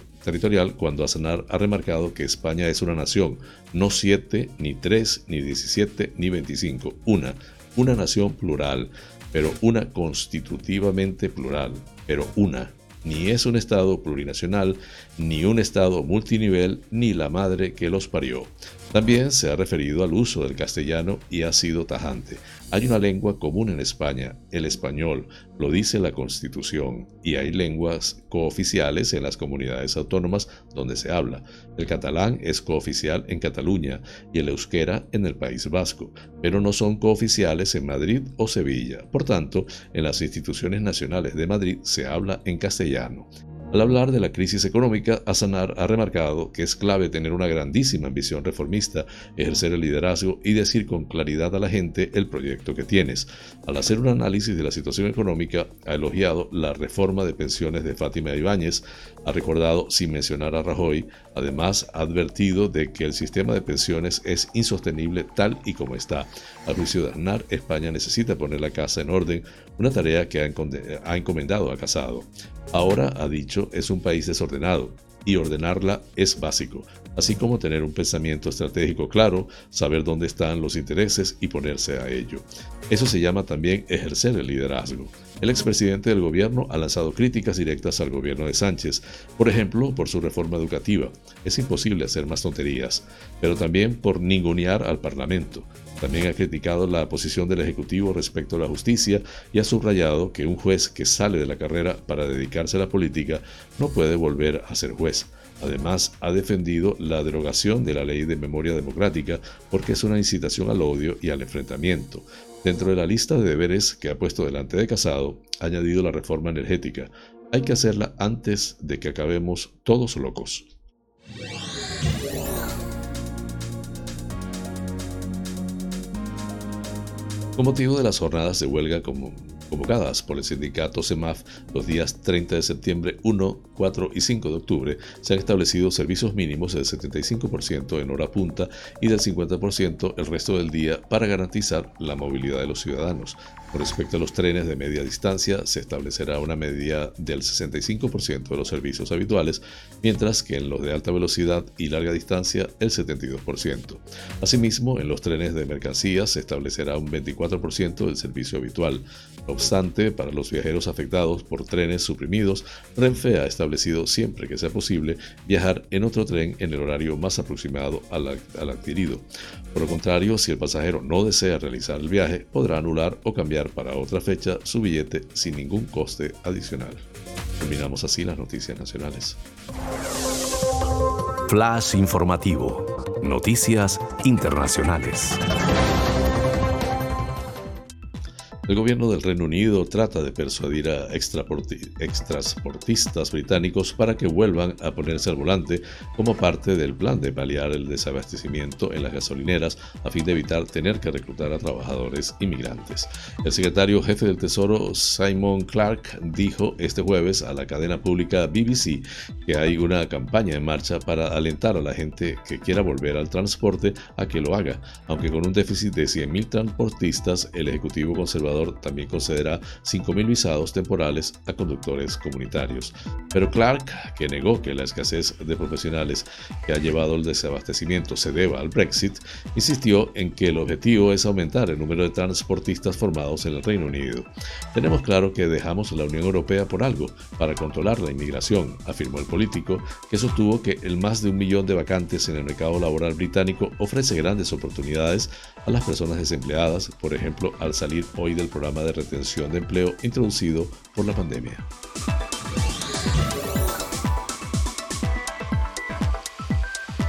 cuando Aznar ha remarcado que España es una nación, no siete, ni tres, ni diecisiete, ni veinticinco, una, una nación plural, pero una constitutivamente plural, pero una ni es un Estado plurinacional, ni un Estado multinivel, ni la madre que los parió. También se ha referido al uso del castellano y ha sido tajante. Hay una lengua común en España, el español, lo dice la Constitución, y hay lenguas cooficiales en las comunidades autónomas donde se habla. El catalán es cooficial en Cataluña y el euskera en el País Vasco, pero no son cooficiales en Madrid o Sevilla. Por tanto, en las instituciones nacionales de Madrid se habla en castellano. Al hablar de la crisis económica, Azanar ha remarcado que es clave tener una grandísima ambición reformista, ejercer el liderazgo y decir con claridad a la gente el proyecto que tienes. Al hacer un análisis de la situación económica, ha elogiado la reforma de pensiones de Fátima Ibáñez, ha recordado, sin mencionar a Rajoy, además ha advertido de que el sistema de pensiones es insostenible tal y como está. A juicio de Aznar, España necesita poner la casa en orden, una tarea que ha encomendado a Casado. Ahora, ha dicho, es un país desordenado y ordenarla es básico, así como tener un pensamiento estratégico claro, saber dónde están los intereses y ponerse a ello. Eso se llama también ejercer el liderazgo. El expresidente del gobierno ha lanzado críticas directas al gobierno de Sánchez, por ejemplo, por su reforma educativa. Es imposible hacer más tonterías, pero también por ningunear al Parlamento. También ha criticado la posición del Ejecutivo respecto a la justicia y ha subrayado que un juez que sale de la carrera para dedicarse a la política no puede volver a ser juez. Además, ha defendido la derogación de la ley de memoria democrática porque es una incitación al odio y al enfrentamiento. Dentro de la lista de deberes que ha puesto delante de Casado, ha añadido la reforma energética. Hay que hacerla antes de que acabemos todos locos. Con motivo de las jornadas de huelga convocadas por el sindicato CEMAF los días 30 de septiembre, 1, 4 y 5 de octubre, se han establecido servicios mínimos del 75% en hora punta y del 50% el resto del día para garantizar la movilidad de los ciudadanos. Con respecto a los trenes de media distancia, se establecerá una medida del 65% de los servicios habituales, mientras que en los de alta velocidad y larga distancia el 72%. Asimismo, en los trenes de mercancías se establecerá un 24% del servicio habitual. No obstante, para los viajeros afectados por trenes suprimidos, Renfe ha establecido siempre que sea posible viajar en otro tren en el horario más aproximado al, al adquirido. Por lo contrario, si el pasajero no desea realizar el viaje, podrá anular o cambiar para otra fecha su billete sin ningún coste adicional. Terminamos así las noticias nacionales. Flash informativo. Noticias internacionales. El gobierno del Reino Unido trata de persuadir a extransportistas británicos para que vuelvan a ponerse al volante como parte del plan de paliar el desabastecimiento en las gasolineras a fin de evitar tener que reclutar a trabajadores inmigrantes. El secretario jefe del Tesoro, Simon Clark, dijo este jueves a la cadena pública BBC que hay una campaña en marcha para alentar a la gente que quiera volver al transporte a que lo haga, aunque con un déficit de 100.000 transportistas, el Ejecutivo Conservador también concederá 5.000 visados temporales a conductores comunitarios. Pero Clark, que negó que la escasez de profesionales que ha llevado al desabastecimiento se deba al Brexit, insistió en que el objetivo es aumentar el número de transportistas formados en el Reino Unido. Tenemos claro que dejamos la Unión Europea por algo, para controlar la inmigración, afirmó el político, que sostuvo que el más de un millón de vacantes en el mercado laboral británico ofrece grandes oportunidades a las personas desempleadas, por ejemplo, al salir hoy del programa de retención de empleo introducido por la pandemia.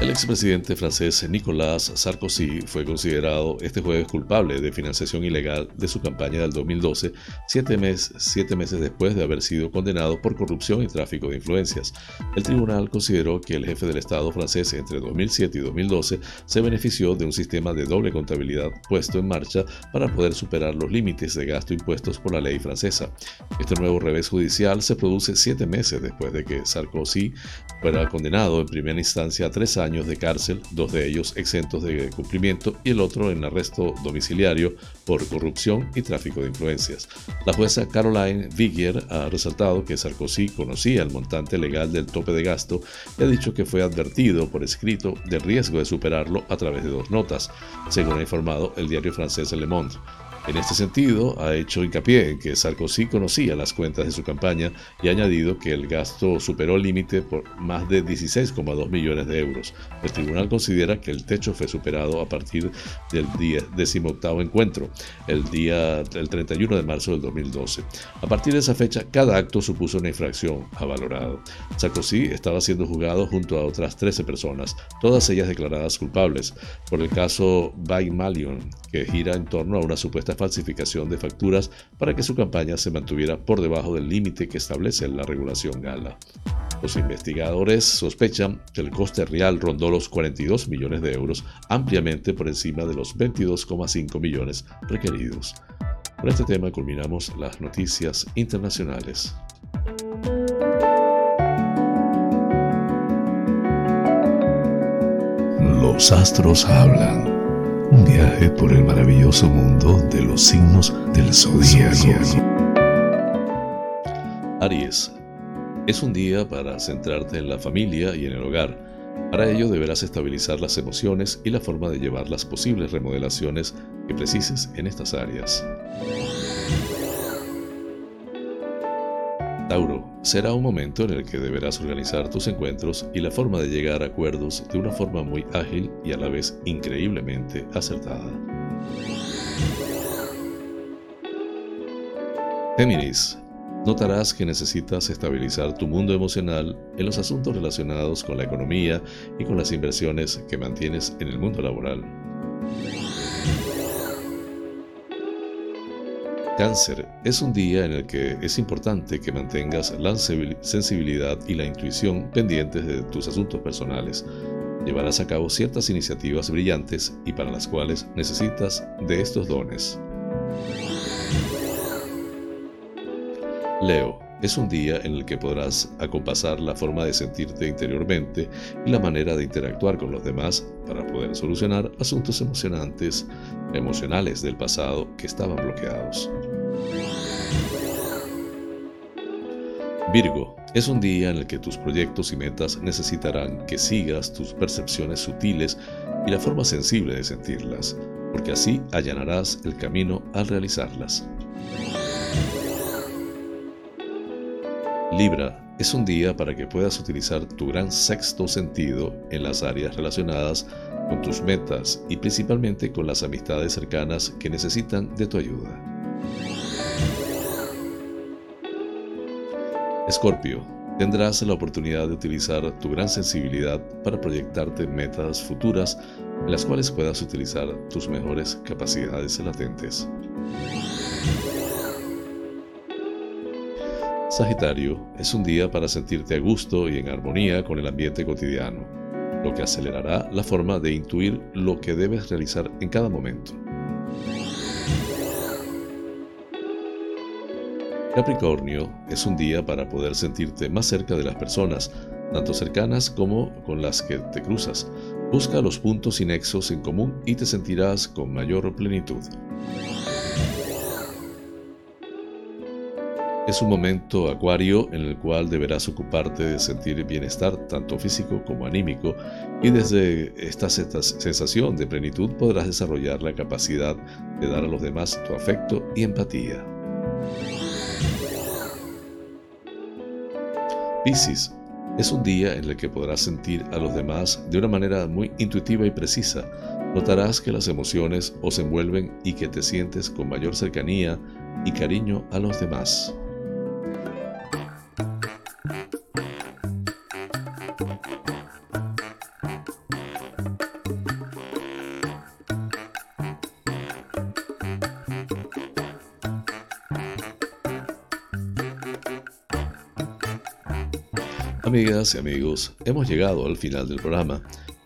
El expresidente francés Nicolas Sarkozy fue considerado este jueves culpable de financiación ilegal de su campaña del 2012, siete, meses después de haber sido condenado por corrupción y tráfico de influencias. El tribunal consideró que el jefe del Estado francés entre 2007 y 2012 se benefició de un sistema de doble contabilidad puesto en marcha para poder superar los límites de gasto impuestos por la ley francesa. Este nuevo revés judicial se produce siete meses después de que Sarkozy fuera condenado en primera instancia a tres años de cárcel, dos de ellos exentos de cumplimiento y el otro en arresto domiciliario por corrupción y tráfico de influencias. La jueza Caroline Vigier ha resaltado que Sarkozy conocía el montante legal del tope de gasto y ha dicho que fue advertido por escrito del riesgo de superarlo a través de dos notas, según ha informado el diario francés Le Monde. En este sentido, ha hecho hincapié en que Sarkozy conocía las cuentas de su campaña y ha añadido que el gasto superó el límite por más de 16,2 millones de euros. El tribunal considera que el techo fue superado a partir del 18 encuentro, el día el 31 de marzo del 2012. A partir de esa fecha, cada acto supuso una infracción, ha valorado. Sarkozy estaba siendo juzgado junto a otras 13 personas, todas ellas declaradas culpables, por el caso Malion, que gira en torno a una supuesta falsificación de facturas para que su campaña se mantuviera por debajo del límite que establece la regulación Gala. Los investigadores sospechan que el coste real rondó los 42 millones de euros, ampliamente por encima de los 22,5 millones requeridos. Con este tema culminamos las noticias internacionales. Los astros hablan. Un viaje por el maravilloso mundo de los signos del zodiaco. Aries. Es un día para centrarte en la familia y en el hogar. Para ello deberás estabilizar las emociones y la forma de llevar las posibles remodelaciones que precises en estas áreas. Tauro, será un momento en el que deberás organizar tus encuentros y la forma de llegar a acuerdos de una forma muy ágil y a la vez increíblemente acertada. Géminis, notarás que necesitas estabilizar tu mundo emocional en los asuntos relacionados con la economía y con las inversiones que mantienes en el mundo laboral. Cáncer es un día en el que es importante que mantengas la sensibilidad y la intuición pendientes de tus asuntos personales. Llevarás a cabo ciertas iniciativas brillantes y para las cuales necesitas de estos dones. Leo, es un día en el que podrás acompasar la forma de sentirte interiormente y la manera de interactuar con los demás para poder solucionar asuntos emocionantes, emocionales del pasado que estaban bloqueados. Virgo, es un día en el que tus proyectos y metas necesitarán que sigas tus percepciones sutiles y la forma sensible de sentirlas, porque así allanarás el camino al realizarlas. Libra, es un día para que puedas utilizar tu gran sexto sentido en las áreas relacionadas con tus metas y principalmente con las amistades cercanas que necesitan de tu ayuda. Escorpio, tendrás la oportunidad de utilizar tu gran sensibilidad para proyectarte metas futuras en las cuales puedas utilizar tus mejores capacidades latentes. Sagitario, es un día para sentirte a gusto y en armonía con el ambiente cotidiano, lo que acelerará la forma de intuir lo que debes realizar en cada momento. Capricornio, es un día para poder sentirte más cerca de las personas, tanto cercanas como con las que te cruzas. Busca los puntos y nexos en común y te sentirás con mayor plenitud. Es un momento acuario en el cual deberás ocuparte de sentir bienestar tanto físico como anímico y desde esta sensación de plenitud podrás desarrollar la capacidad de dar a los demás tu afecto y empatía. Piscis es un día en el que podrás sentir a los demás de una manera muy intuitiva y precisa. Notarás que las emociones os envuelven y que te sientes con mayor cercanía y cariño a los demás. Amigas y amigos, hemos llegado al final del programa,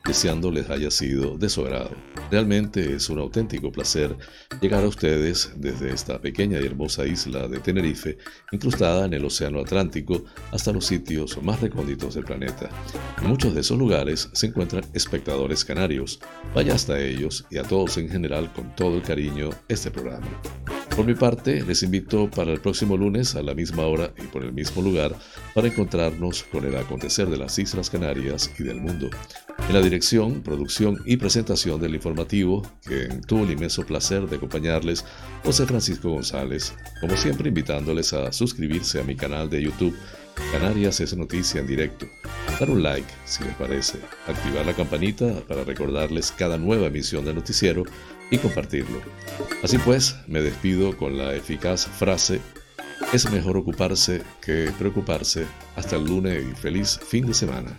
deseando les haya sido de su agrado. Realmente es un auténtico placer llegar a ustedes desde esta pequeña y hermosa isla de Tenerife, incrustada en el Océano Atlántico, hasta los sitios más recónditos del planeta. En muchos de esos lugares se encuentran espectadores canarios. Vaya hasta ellos y a todos en general con todo el cariño este programa. Por mi parte, les invito para el próximo lunes a la misma hora y por el mismo lugar para encontrarnos con el acontecer de las Islas Canarias y del mundo. En la dirección, producción y presentación del informativo, que tuvo el inmenso placer de acompañarles, José Francisco González, como siempre invitándoles a suscribirse a mi canal de YouTube, Canarias es Noticia en directo, dar un like si les parece, activar la campanita para recordarles cada nueva emisión del noticiero y compartirlo. Así pues, me despido con la eficaz frase, es mejor ocuparse que preocuparse. Hasta el lunes y feliz fin de semana.